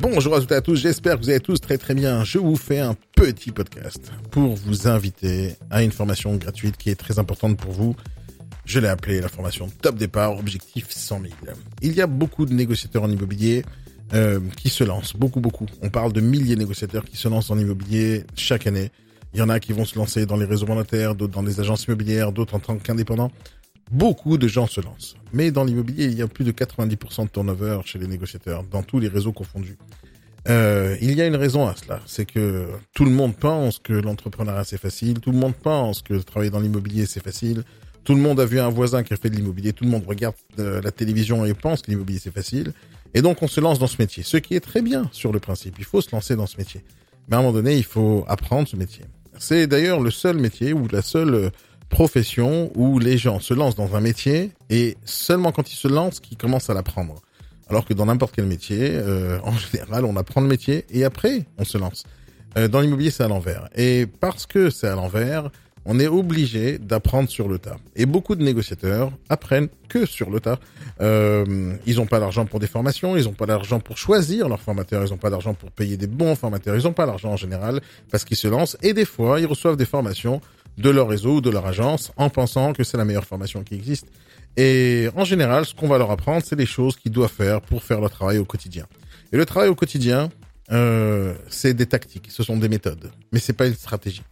Bonjour à toutes et à tous. J'espère que vous allez tous très très bien. Je vous fais un petit podcast pour vous inviter à une formation gratuite qui est très importante pour vous. Je l'ai appelée la formation Top Départ, objectif 100 000. Il y a beaucoup de négociateurs en immobilier euh, qui se lancent, beaucoup, beaucoup. On parle de milliers de négociateurs qui se lancent en immobilier chaque année. Il y en a qui vont se lancer dans les réseaux monétaires, d'autres dans les agences immobilières, d'autres en tant qu'indépendants. Beaucoup de gens se lancent. Mais dans l'immobilier, il y a plus de 90% de turnover chez les négociateurs, dans tous les réseaux confondus. Euh, il y a une raison à cela, c'est que tout le monde pense que l'entrepreneuriat c'est facile, tout le monde pense que travailler dans l'immobilier c'est facile, tout le monde a vu un voisin qui a fait de l'immobilier, tout le monde regarde euh, la télévision et pense que l'immobilier c'est facile, et donc on se lance dans ce métier, ce qui est très bien sur le principe, il faut se lancer dans ce métier. Mais à un moment donné, il faut apprendre ce métier. C'est d'ailleurs le seul métier ou la seule euh, profession où les gens se lancent dans un métier et seulement quand ils se lancent qu'ils commencent à l'apprendre. Alors que dans n'importe quel métier, euh, en général, on apprend le métier et après, on se lance. Euh, dans l'immobilier, c'est à l'envers. Et parce que c'est à l'envers, on est obligé d'apprendre sur le tas. Et beaucoup de négociateurs apprennent que sur le tas. Euh, ils n'ont pas l'argent pour des formations, ils n'ont pas l'argent pour choisir leurs formateurs, ils n'ont pas l'argent pour payer des bons formateurs, ils n'ont pas l'argent en général parce qu'ils se lancent. Et des fois, ils reçoivent des formations de leur réseau ou de leur agence en pensant que c'est la meilleure formation qui existe. Et en général, ce qu'on va leur apprendre, c'est les choses qu'ils doivent faire pour faire leur travail au quotidien. Et le travail au quotidien, euh, c'est des tactiques, ce sont des méthodes, mais c'est pas une stratégie.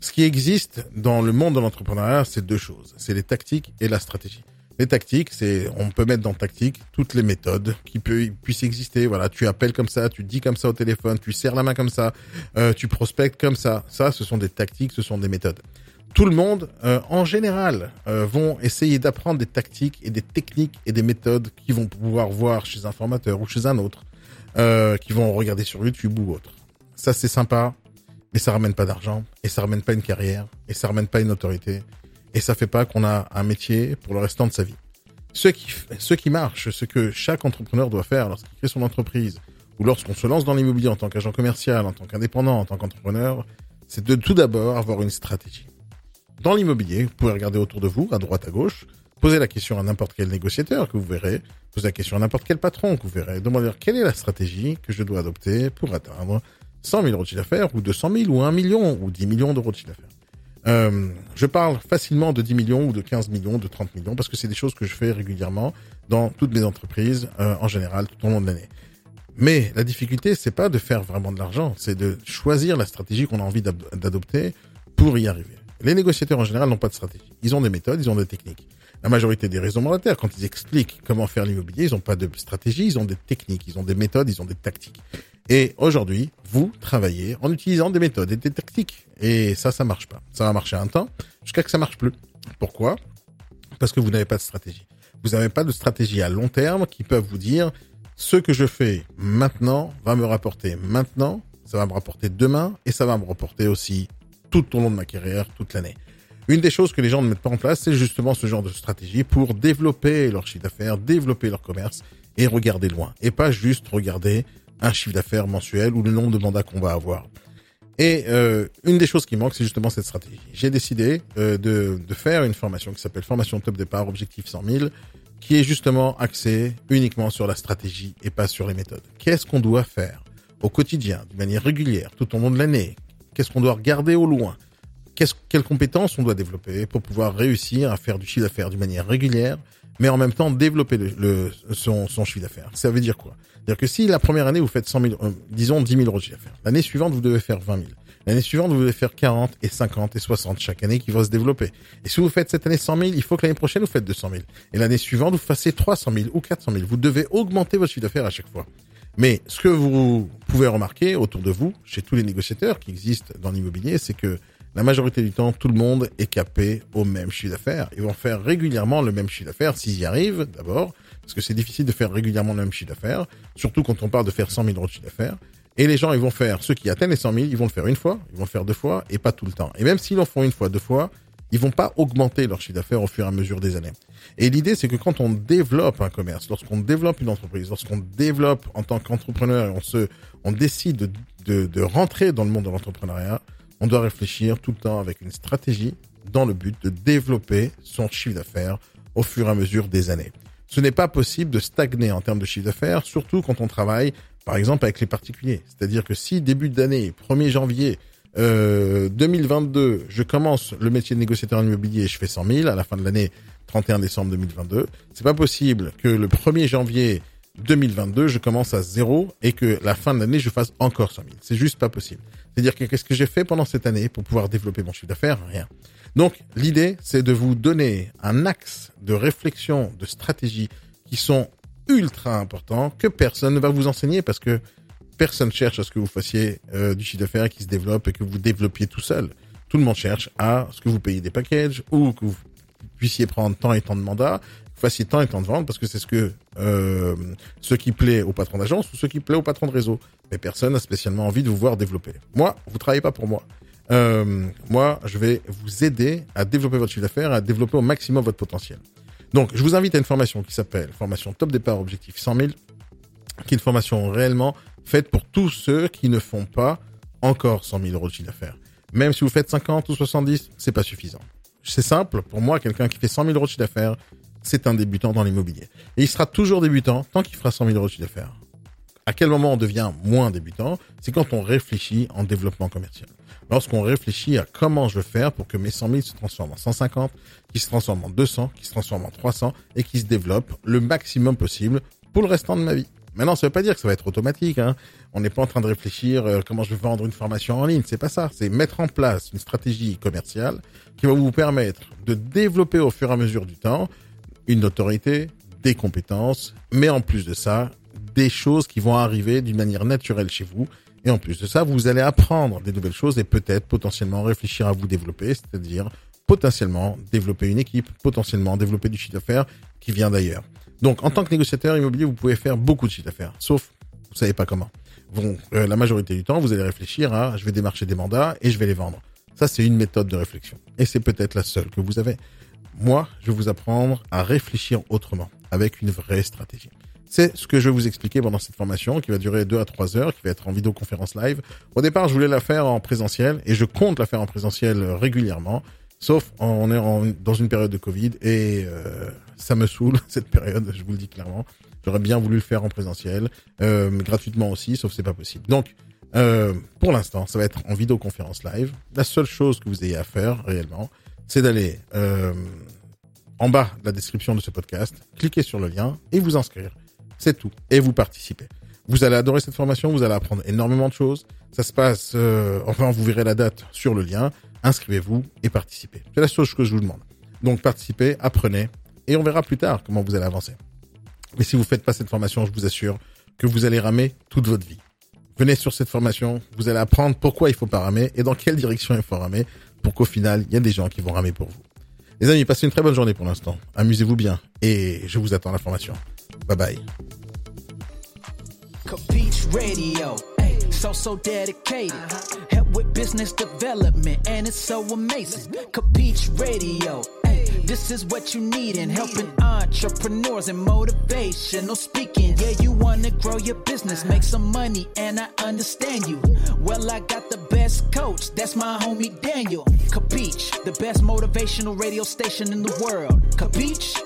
Ce qui existe dans le monde de l'entrepreneuriat, c'est deux choses. C'est les tactiques et la stratégie. Les tactiques, c'est, on peut mettre dans tactique toutes les méthodes qui puissent exister. Voilà, tu appelles comme ça, tu dis comme ça au téléphone, tu serres la main comme ça, euh, tu prospectes comme ça. Ça, ce sont des tactiques, ce sont des méthodes tout le monde, euh, en général, euh, vont essayer d'apprendre des tactiques et des techniques et des méthodes qu'ils vont pouvoir voir chez un formateur ou chez un autre, euh, qui vont regarder sur YouTube ou autre. Ça, c'est sympa, mais ça ramène pas d'argent, et ça ramène pas une carrière, et ça ramène pas une autorité, et ça fait pas qu'on a un métier pour le restant de sa vie. Ce qui, ce qui marche, ce que chaque entrepreneur doit faire lorsqu'il crée son entreprise, ou lorsqu'on se lance dans l'immobilier en tant qu'agent commercial, en tant qu'indépendant, en tant qu'entrepreneur, c'est de tout d'abord avoir une stratégie dans l'immobilier. Vous pouvez regarder autour de vous, à droite, à gauche, poser la question à n'importe quel négociateur que vous verrez, poser la question à n'importe quel patron que vous verrez, demander quelle est la stratégie que je dois adopter pour atteindre 100 000 euros de chiffre d'affaires, ou 200 000, ou 1 million, ou 10 millions d'euros de chiffre d'affaires. Euh, je parle facilement de 10 millions ou de 15 millions, de 30 millions, parce que c'est des choses que je fais régulièrement dans toutes mes entreprises, euh, en général, tout au long de l'année. Mais la difficulté, c'est pas de faire vraiment de l'argent, c'est de choisir la stratégie qu'on a envie d'adopter pour y arriver. Les négociateurs en général n'ont pas de stratégie. Ils ont des méthodes, ils ont des techniques. La majorité des réseaux monétaires, quand ils expliquent comment faire l'immobilier, ils n'ont pas de stratégie, ils ont des techniques, ils ont des méthodes, ils ont des tactiques. Et aujourd'hui, vous travaillez en utilisant des méthodes et des tactiques. Et ça, ça marche pas. Ça va marcher un temps, jusqu'à que ça marche plus. Pourquoi? Parce que vous n'avez pas de stratégie. Vous n'avez pas de stratégie à long terme qui peuvent vous dire ce que je fais maintenant va me rapporter maintenant, ça va me rapporter demain et ça va me rapporter aussi tout au long de ma carrière, toute l'année. Une des choses que les gens ne mettent pas en place, c'est justement ce genre de stratégie pour développer leur chiffre d'affaires, développer leur commerce et regarder loin. Et pas juste regarder un chiffre d'affaires mensuel ou le nombre de mandats qu'on va avoir. Et euh, une des choses qui manque, c'est justement cette stratégie. J'ai décidé euh, de, de faire une formation qui s'appelle Formation Top Départ Objectif 100 000, qui est justement axée uniquement sur la stratégie et pas sur les méthodes. Qu'est-ce qu'on doit faire au quotidien, de manière régulière, tout au long de l'année Qu'est-ce qu'on doit regarder au loin? Quelles compétences on doit développer pour pouvoir réussir à faire du chiffre d'affaires d'une manière régulière, mais en même temps développer son chiffre d'affaires? Ça veut dire quoi? C'est-à-dire que si la première année vous faites 100 000, euh, disons 10 000 euros de chiffre d'affaires, l'année suivante vous devez faire 20 000. L'année suivante, vous devez faire 40 et 50 et 60 chaque année qui va se développer. Et si vous faites cette année 100 000, il faut que l'année prochaine, vous faites 200 000. Et l'année suivante, vous fassiez 300 000 ou 400 000. Vous devez augmenter votre chiffre d'affaires à chaque fois. Mais ce que vous pouvez remarquer autour de vous, chez tous les négociateurs qui existent dans l'immobilier, c'est que la majorité du temps, tout le monde est capé au même chiffre d'affaires. Ils vont faire régulièrement le même chiffre d'affaires s'ils y arrivent d'abord, Parce que c'est difficile de faire régulièrement le même chiffre d'affaires, surtout quand on parle de faire 100 000 euros de chiffre d'affaires. Et les gens, ils vont faire, ceux qui atteignent les 100 000, ils vont le faire une fois, ils vont le faire deux fois, et pas tout le temps. Et même s'ils en font une fois, deux fois, ils vont pas augmenter leur chiffre d'affaires au fur et à mesure des années. Et l'idée, c'est que quand on développe un commerce, lorsqu'on développe une entreprise, lorsqu'on développe en tant qu'entrepreneur, on se, on décide de, de, de rentrer dans le monde de l'entrepreneuriat, on doit réfléchir tout le temps avec une stratégie dans le but de développer son chiffre d'affaires au fur et à mesure des années. Ce n'est pas possible de stagner en termes de chiffre d'affaires, surtout quand on travaille, par exemple, avec les particuliers. C'est-à-dire que si début d'année, 1er janvier, euh, 2022, je commence le métier de négociateur immobilier et je fais 100 000 à la fin de l'année 31 décembre 2022. C'est pas possible que le 1er janvier 2022, je commence à zéro et que la fin de l'année, je fasse encore 100 000. C'est juste pas possible. C'est-à-dire que qu'est-ce que j'ai fait pendant cette année pour pouvoir développer mon chiffre d'affaires? Rien. Donc, l'idée, c'est de vous donner un axe de réflexion, de stratégie qui sont ultra importants que personne ne va vous enseigner parce que personne cherche à ce que vous fassiez euh, du chiffre d'affaires qui se développe et que vous développiez tout seul. Tout le monde cherche à ce que vous payiez des packages ou que vous puissiez prendre tant et tant de mandats, fassiez tant et tant de ventes parce que c'est ce que euh, ce qui plaît au patron d'agence ou ce qui plaît au patron de réseau. Mais personne n'a spécialement envie de vous voir développer. Moi, vous travaillez pas pour moi. Euh, moi, je vais vous aider à développer votre chiffre d'affaires, à développer au maximum votre potentiel. Donc, je vous invite à une formation qui s'appelle Formation Top Départ Objectif 100 000, qui est une formation réellement faite pour tous ceux qui ne font pas encore 100 000 euros de chiffre d'affaires. Même si vous faites 50 ou 70, c'est pas suffisant. C'est simple. Pour moi, quelqu'un qui fait 100 000 euros de chiffre d'affaires, c'est un débutant dans l'immobilier. Et il sera toujours débutant tant qu'il fera 100 000 euros de chiffre d'affaires. À quel moment on devient moins débutant? C'est quand on réfléchit en développement commercial. Lorsqu'on réfléchit à comment je veux faire pour que mes 100 000 se transforment en 150, qui se transforment en 200, qui se transforment en 300 et qui se développent le maximum possible pour le restant de ma vie. Maintenant, ça veut pas dire que ça va être automatique. Hein. On n'est pas en train de réfléchir euh, comment je vais vendre une formation en ligne. C'est pas ça. C'est mettre en place une stratégie commerciale qui va vous permettre de développer au fur et à mesure du temps une autorité, des compétences, mais en plus de ça, des choses qui vont arriver d'une manière naturelle chez vous. Et en plus de ça, vous allez apprendre des nouvelles choses et peut-être potentiellement réfléchir à vous développer, c'est-à-dire potentiellement développer une équipe, potentiellement développer du chiffre d'affaires qui vient d'ailleurs. Donc, en tant que négociateur immobilier, vous pouvez faire beaucoup de chiffre d'affaires, sauf vous savez pas comment. Bon, euh, la majorité du temps, vous allez réfléchir à je vais démarcher des mandats et je vais les vendre. Ça, c'est une méthode de réflexion. Et c'est peut-être la seule que vous avez. Moi, je vais vous apprendre à réfléchir autrement, avec une vraie stratégie. C'est ce que je vais vous expliquer pendant cette formation qui va durer deux à trois heures, qui va être en vidéoconférence live. Au départ, je voulais la faire en présentiel et je compte la faire en présentiel régulièrement. Sauf on est en, dans une période de Covid et euh, ça me saoule cette période, je vous le dis clairement. J'aurais bien voulu le faire en présentiel, euh, gratuitement aussi, sauf c'est pas possible. Donc, euh, pour l'instant, ça va être en vidéoconférence live. La seule chose que vous ayez à faire réellement, c'est d'aller euh, en bas de la description de ce podcast, cliquer sur le lien et vous inscrire. C'est tout. Et vous participez. Vous allez adorer cette formation, vous allez apprendre énormément de choses. Ça se passe, euh, enfin, vous verrez la date sur le lien. Inscrivez-vous et participez. C'est la seule chose que je vous demande. Donc participez, apprenez, et on verra plus tard comment vous allez avancer. Mais si vous faites pas cette formation, je vous assure que vous allez ramer toute votre vie. Venez sur cette formation, vous allez apprendre pourquoi il faut pas ramer et dans quelle direction il faut ramer pour qu'au final, il y a des gens qui vont ramer pour vous. Les amis, passez une très bonne journée pour l'instant. Amusez-vous bien et je vous attends à la formation. Bye bye. So so dedicated. Help with business development, and it's so amazing. Capiche Radio, this is what you need in helping entrepreneurs and motivational speaking. Yeah, you wanna grow your business, make some money, and I understand you. Well, I got the best coach, that's my homie Daniel. Capiche, the best motivational radio station in the world. Capiche?